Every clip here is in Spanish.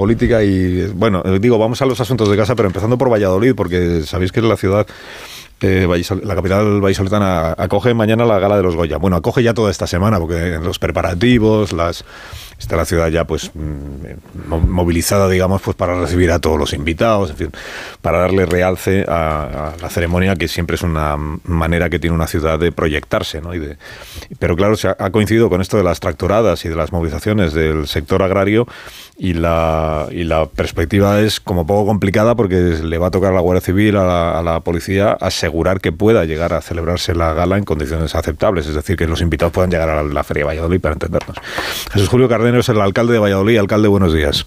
política y bueno, digo, vamos a los asuntos de casa, pero empezando por Valladolid, porque sabéis que es la ciudad eh, la capital vallisoletana acoge mañana la gala de los Goya. Bueno, acoge ya toda esta semana, porque los preparativos, las está la ciudad ya pues mm, movilizada, digamos, pues para recibir a todos los invitados, en fin, para darle realce a, la ceremonia, que siempre es una manera que tiene una ciudad de proyectarse, ¿no? Y de, pero claro, se ha, coincidido con esto de las tractoradas y de las movilizaciones del sector agrario y la, y la perspectiva es como poco complicada porque le va a tocar a la Guardia Civil, a la, a la policía, asegurar que pueda llegar a celebrarse la gala en condiciones aceptables, es decir, que los invitados puedan llegar a la Feria de Valladolid para entendernos. Jesús Julio Es el alcalde de Valladolid. Alcalde, buenos días.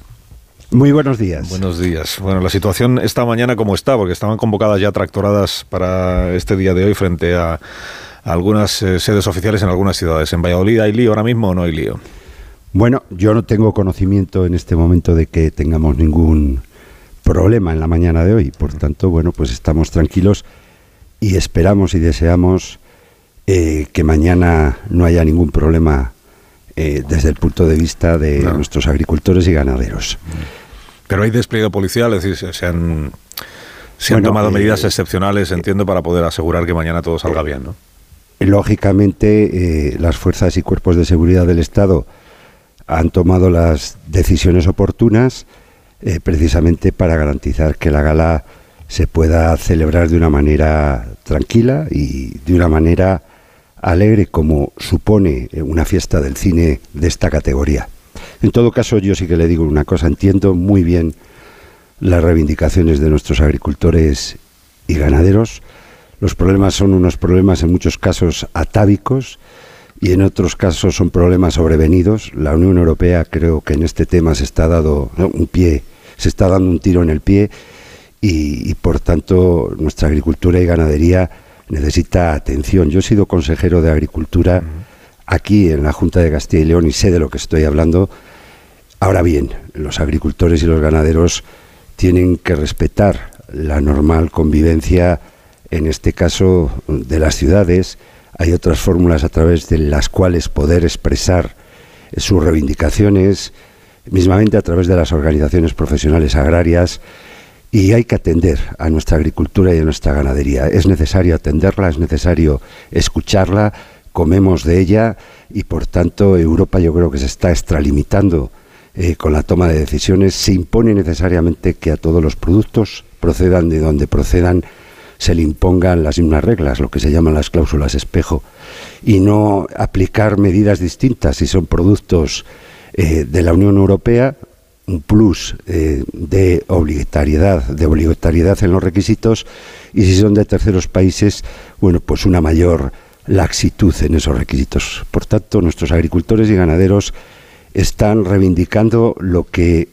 Muy buenos días. Buenos días. Bueno, la situación esta mañana como está, porque estaban convocadas ya tractoradas para este día de hoy frente a algunas eh, sedes oficiales en algunas ciudades. ¿En Valladolid hay lío ahora mismo o no hay lío? Bueno, yo no tengo conocimiento en este momento de que tengamos ningún problema en la mañana de hoy. Por tanto, bueno, pues estamos tranquilos y esperamos y deseamos eh, que mañana no haya ningún problema eh, desde el punto de vista de nuestros agricultores y ganaderos. Pero hay despliegue policial, es decir, se han, se han tomado eh, medidas excepcionales, entiendo, para poder asegurar que mañana todo salga bien, ¿no? Lógicamente, eh, las fuerzas y cuerpos de seguridad del Estado han tomado las decisiones oportunas precisamente para garantizar que la gala se pueda celebrar de una manera tranquila y de una manera alegre como supone eh, una fiesta del cine de esta categoría. En todo caso, yo sí que le digo una cosa, entiendo muy bien las reivindicaciones de nuestros agricultores y ganaderos. Los problemas son unos problemas en muchos casos atávicos y en otros casos son problemas sobrevenidos. La Unión Europea creo que en este tema se está dando un pie, se está dando un tiro en el pie y, y por tanto nuestra agricultura y ganadería necesita atención. Yo he sido consejero de Agricultura aquí en la Junta de Castilla y León y sé de lo que estoy hablando. Ahora bien, los agricultores y los ganaderos tienen que respetar la normal convivencia, en este caso de las ciudades. Hay otras fórmulas a través de las cuales poder expresar sus reivindicaciones, mismamente a través de las organizaciones profesionales agrarias y hay que atender a nuestra agricultura y a nuestra ganadería. Es necesario atenderla, es necesario escucharla, comemos de ella y por tanto Europa yo creo que se está extralimitando eh, con la toma de decisiones. Se impone necesariamente que a todos los productos procedan de donde procedan se le impongan las mismas reglas, lo que se llaman las cláusulas espejo, y no aplicar medidas distintas si son productos eh, de la Unión Europea plus eh, de obligatoriedad, de obligatoriedad en los requisitos y si son de terceros países, bueno, pues una mayor laxitud en esos requisitos. Por tanto, nuestros agricultores y ganaderos están reivindicando lo que,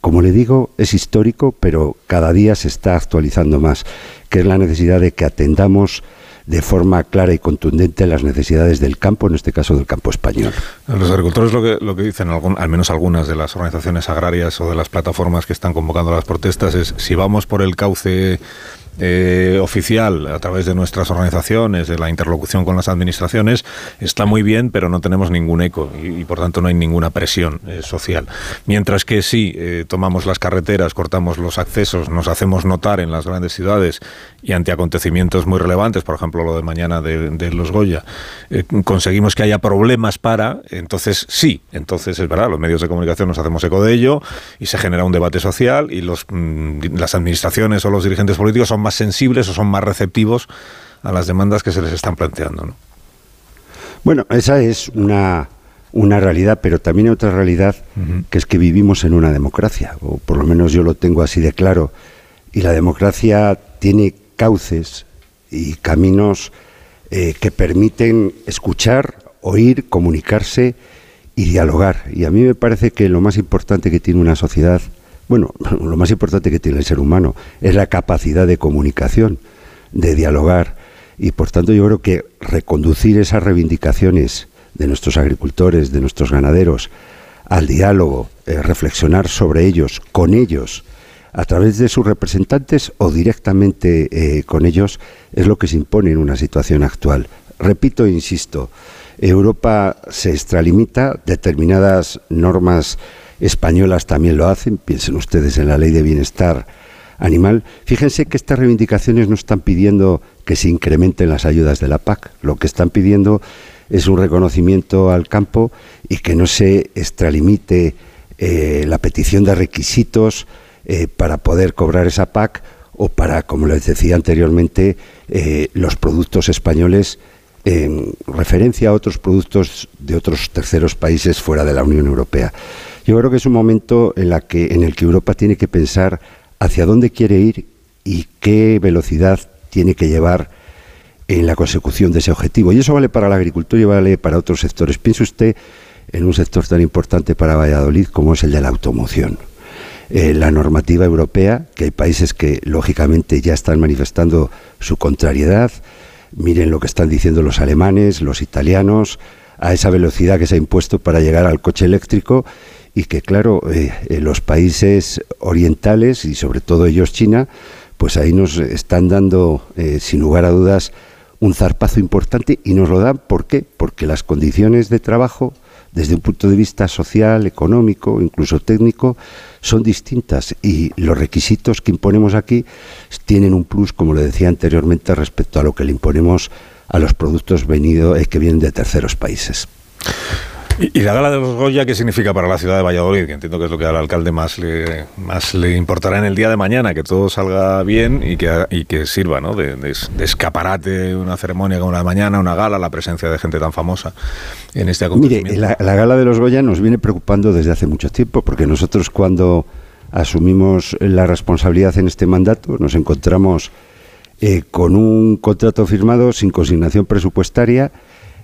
como le digo, es histórico, pero cada día se está actualizando más, que es la necesidad de que atendamos de forma clara y contundente las necesidades del campo, en este caso del campo español. Los agricultores lo que, lo que dicen, al menos algunas de las organizaciones agrarias o de las plataformas que están convocando las protestas, es si vamos por el cauce eh, oficial a través de nuestras organizaciones, de la interlocución con las administraciones, está muy bien, pero no tenemos ningún eco y, por tanto no hay ninguna presión eh, social. Mientras que si eh, tomamos las carreteras, cortamos los accesos, nos hacemos notar en las grandes ciudades y ante acontecimientos muy relevantes, por ejemplo lo de mañana de, los Goya, conseguimos que haya problemas para, entonces sí, entonces es verdad, los medios de comunicación nos hacemos eco de ello y se genera un debate social y mm, las administraciones o los dirigentes políticos son más sensibles o son más receptivos a las demandas que se les están planteando. ¿no? Bueno, esa es una, una realidad, pero también hay otra realidad que es que vivimos en una democracia, o por lo menos yo lo tengo así de claro, y la democracia tiene cauces y caminos eh, que permiten escuchar, oír, comunicarse y dialogar. Y a mí me parece que lo más importante que tiene una sociedad bueno, lo más importante que tiene el ser humano es la capacidad de comunicación, de dialogar. Y por tanto yo creo que reconducir esas reivindicaciones de nuestros agricultores, de nuestros ganaderos, al diálogo, eh, reflexionar sobre ellos, con ellos, a través de sus representantes o directamente eh, con ellos, es lo que se impone en una situación actual. Repito e insisto, Europa se extralimita, determinadas normas españolas también lo hacen. Piensen ustedes en la ley de bienestar animal. Fíjense que estas reivindicaciones no están pidiendo que se incrementen las ayudas de la PAC. Lo que están pidiendo es un reconocimiento al campo y que no se extralimite eh, la petición de requisitos eh, para poder cobrar esa PAC o para, como les decía anteriormente, eh, los productos españoles en referencia a otros productos de otros terceros países fuera de la Unión Europea. Yo creo que es un momento en, la que, en el que Europa tiene que pensar hacia dónde quiere ir y qué velocidad tiene que llevar en la consecución de ese objetivo. Y eso vale para la agricultura y vale para otros sectores. Piense usted en un sector tan importante para Valladolid como es el de la automoción. Eh, la normativa europea, que hay países que lógicamente ya están manifestando su contrariedad, miren lo que están diciendo los alemanes, los italianos, a esa velocidad que se ha impuesto para llegar al coche eléctrico y que claro, eh, eh, los países orientales y sobre todo ellos China, pues ahí nos están dando, eh, sin lugar a dudas, un zarpazo importante y nos lo dan, ¿por qué? Porque las condiciones de trabajo, desde un punto de vista social, económico, incluso técnico, son distintas y los requisitos que imponemos aquí tienen un plus, como le decía anteriormente, respecto a lo que le imponemos a los productos venido, que vienen de terceros países. ¿Y, la gala de los Goya qué significa para la ciudad de Valladolid? Que entiendo que es lo que al alcalde más le, más le importará en el día de mañana, que todo salga bien y que, y que sirva ¿no? de, escaparate una ceremonia como la de mañana, una gala, la presencia de gente tan famosa en este acontecimiento. Mire, la, gala de los Goya nos viene preocupando desde hace mucho tiempo, porque nosotros cuando asumimos la responsabilidad en este mandato nos encontramos eh, con un contrato firmado sin consignación presupuestaria,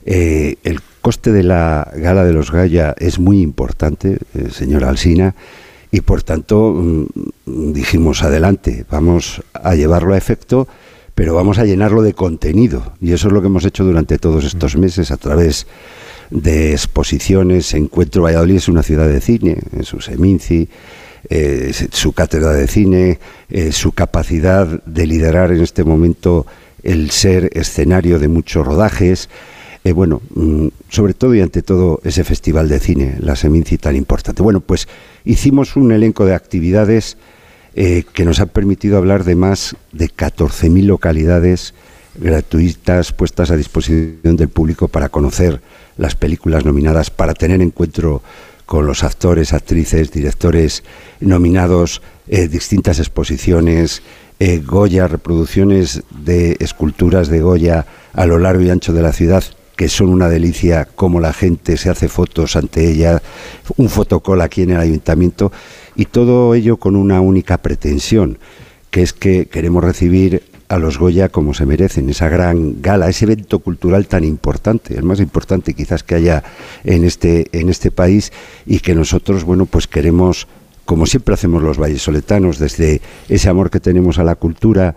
eh, el coste de la gala de los Gaya es muy importante, eh, señora Alsina, y por tanto mm, dijimos adelante, vamos a llevarlo a efecto, pero vamos a llenarlo de contenido. Y eso es lo que hemos hecho durante todos estos meses a través de exposiciones. Encuentro Valladolid es una ciudad de cine, en su Seminci, eh, su cátedra de cine, eh, su capacidad de liderar en este momento el ser escenario de muchos rodajes. Eh, bueno, mm, sobre todo y ante todo ese festival de cine, la Seminci tan importante. Bueno, pues hicimos un elenco de actividades eh, que nos ha permitido hablar de más de 14.000 localidades gratuitas puestas a disposición del público para conocer las películas nominadas, para tener encuentro con los actores, actrices, directores nominados, eh, distintas exposiciones, Goya, reproducciones de esculturas de Goya a lo largo y ancho de la ciudad que son una delicia, como la gente se hace fotos ante ella, un fotocall aquí en el ayuntamiento, y todo ello con una única pretensión, que es que queremos recibir a los Goya como se merecen, esa gran gala, ese evento cultural tan importante, el más importante quizás que haya en este, en este país, y que nosotros, bueno, pues queremos, como siempre hacemos los vallesoletanos, desde ese amor que tenemos a la cultura,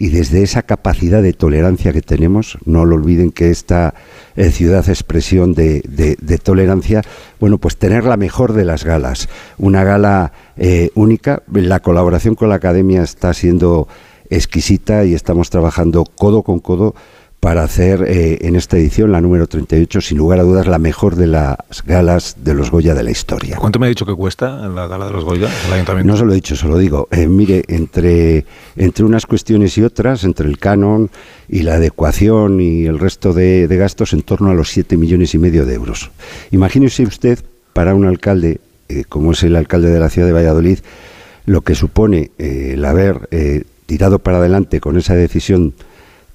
y desde esa capacidad de tolerancia que tenemos, no lo olviden que esta eh, ciudad es expresión de, tolerancia, bueno, pues tener la mejor de las galas, una gala eh, única, la colaboración con la academia está siendo exquisita y estamos trabajando codo con codo para hacer eh, en esta edición, la número 38, sin lugar a dudas, la mejor de las galas de los Goya de la historia. ¿Cuánto me ha dicho que cuesta la gala de los Goya, el ayuntamiento? No se lo he dicho, se lo digo. Eh, mire, entre, entre unas cuestiones y otras, entre el canon y la adecuación y el resto de, gastos, en torno a los 7 millones y medio de euros. Imagínese usted, para un alcalde, eh, como es el alcalde de la ciudad de Valladolid, lo que supone el haber tirado para adelante con esa decisión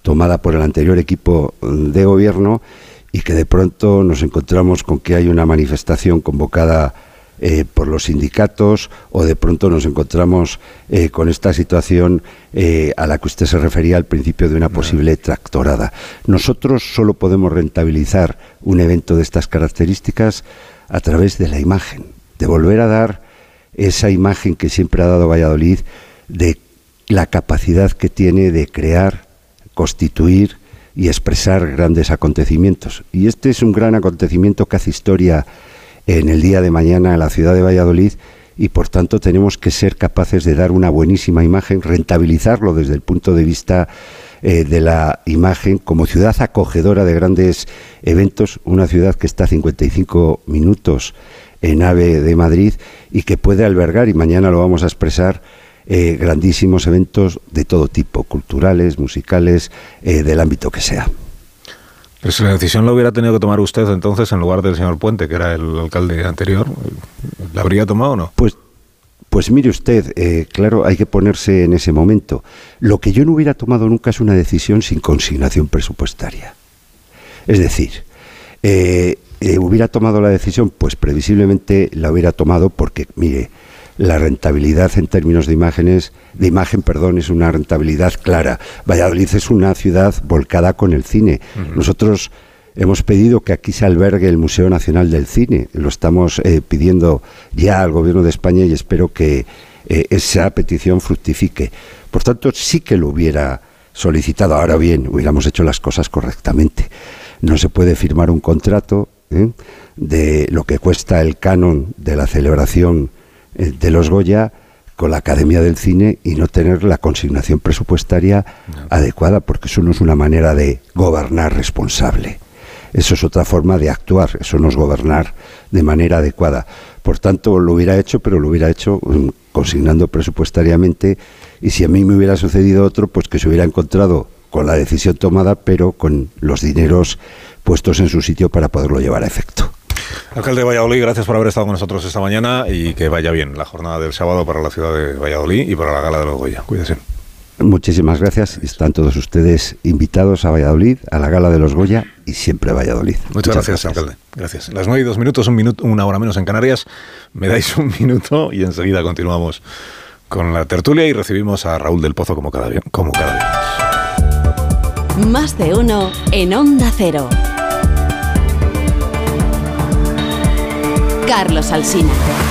tomada por el anterior equipo de gobierno y que de pronto nos encontramos con que hay una manifestación convocada eh, por los sindicatos o de pronto nos encontramos eh, con esta situación eh, a la que usted se refería al principio de una posible tractorada. Nosotros solo podemos rentabilizar un evento de estas características a través de la imagen, de volver a dar esa imagen que siempre ha dado Valladolid de la capacidad que tiene de crear constituir y expresar grandes acontecimientos. Y este es un gran acontecimiento que hace historia en el día de mañana en la ciudad de Valladolid y por tanto tenemos que ser capaces de dar una buenísima imagen, rentabilizarlo desde el punto de vista eh, de la imagen como ciudad acogedora de grandes eventos, una ciudad que está a 55 minutos en AVE de Madrid y que puede albergar, y mañana lo vamos a expresar, eh, grandísimos eventos de todo tipo, culturales, musicales, eh, del ámbito que sea. Pero si la decisión la hubiera tenido que tomar usted entonces en lugar del señor Puente, que era el alcalde anterior, ¿la habría tomado o no? Pues pues mire usted, eh, claro, hay que ponerse en ese momento. Lo que yo no hubiera tomado nunca es una decisión sin consignación presupuestaria. Es decir, eh, eh, hubiera tomado la decisión, pues previsiblemente la hubiera tomado porque, mire, la rentabilidad en términos de imágenes, de imagen, perdón, es una rentabilidad clara. Valladolid es una ciudad volcada con el cine. Nosotros hemos pedido que aquí se albergue el Museo Nacional del Cine. Lo estamos eh, pidiendo ya al Gobierno de España y espero que eh, esa petición fructifique. Por tanto, sí que lo hubiera solicitado. Ahora bien, hubiéramos hecho las cosas correctamente. No se puede firmar un contrato ¿eh? de lo que cuesta el canon de la celebración de los Goya con la Academia del Cine y no tener la consignación presupuestaria adecuada, porque eso no es una manera de gobernar responsable. Eso es otra forma de actuar, eso no es gobernar de manera adecuada. Por tanto, lo hubiera hecho, pero lo hubiera hecho mm, consignando presupuestariamente y si a mí me hubiera sucedido otro, pues que se hubiera encontrado con la decisión tomada, pero con los dineros puestos en su sitio para poderlo llevar a efecto. Alcalde de Valladolid, gracias por haber estado con nosotros esta mañana y que vaya bien la jornada del sábado para la ciudad de Valladolid y para la gala de los Goya. Cuídese. Muchísimas gracias. Están todos ustedes invitados a Valladolid, a la gala de los Goya y siempre a Valladolid. Muchas, gracias, alcalde. Gracias. Las nueve y dos minutos, un minuto, una hora menos en Canarias. Me dais un minuto y enseguida continuamos con la tertulia y recibimos a Raúl del Pozo como cada, como cada viernes. Más de uno en Onda Cero. Carlos Alsina.